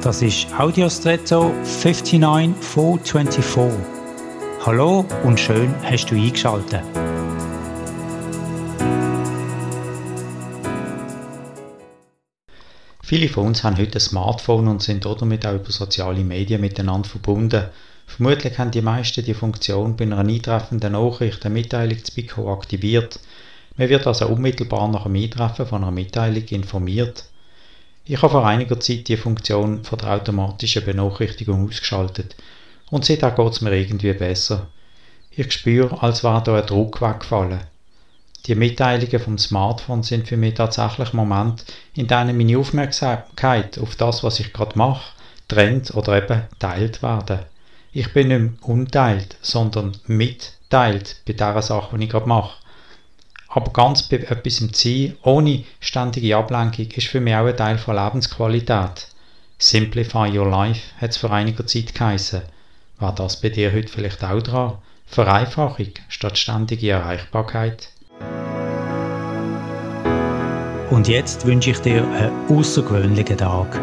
Das ist Audiostretto 59424. Hallo und schön hast du eingeschaltet. Viele von uns haben heute ein Smartphone und sind damit auch über soziale Medien miteinander verbunden. Vermutlich haben die meisten die Funktion bei einer eintreffenden Nachricht eine Mitteilung zu bekommen aktiviert. Man wird also unmittelbar nach dem Eintreffen von einer Mitteilung informiert. Ich habe vor einiger Zeit die Funktion von der automatischen Benachrichtigung ausgeschaltet und seitdem geht es mir irgendwie besser. Ich spüre, als wäre da ein Druck weggefallen. Die Mitteilungen vom Smartphone sind für mich tatsächlich Momente, in denen meine Aufmerksamkeit auf das, was ich gerade mache, trennt oder eben teilt werden. Ich bin nicht mehr unteilt, sondern mitteilt bei der Sache, die ich gerade mache. Aber ganz bei etwas im Ziel, ohne ständige Ablenkung, ist für mich auch ein Teil von Lebensqualität. Simplify your life hat es vor einiger Zeit geheißen. War das bei dir heute vielleicht auch dran? Vereinfachung statt ständige Erreichbarkeit? Und jetzt wünsche ich dir einen außergewöhnlichen Tag.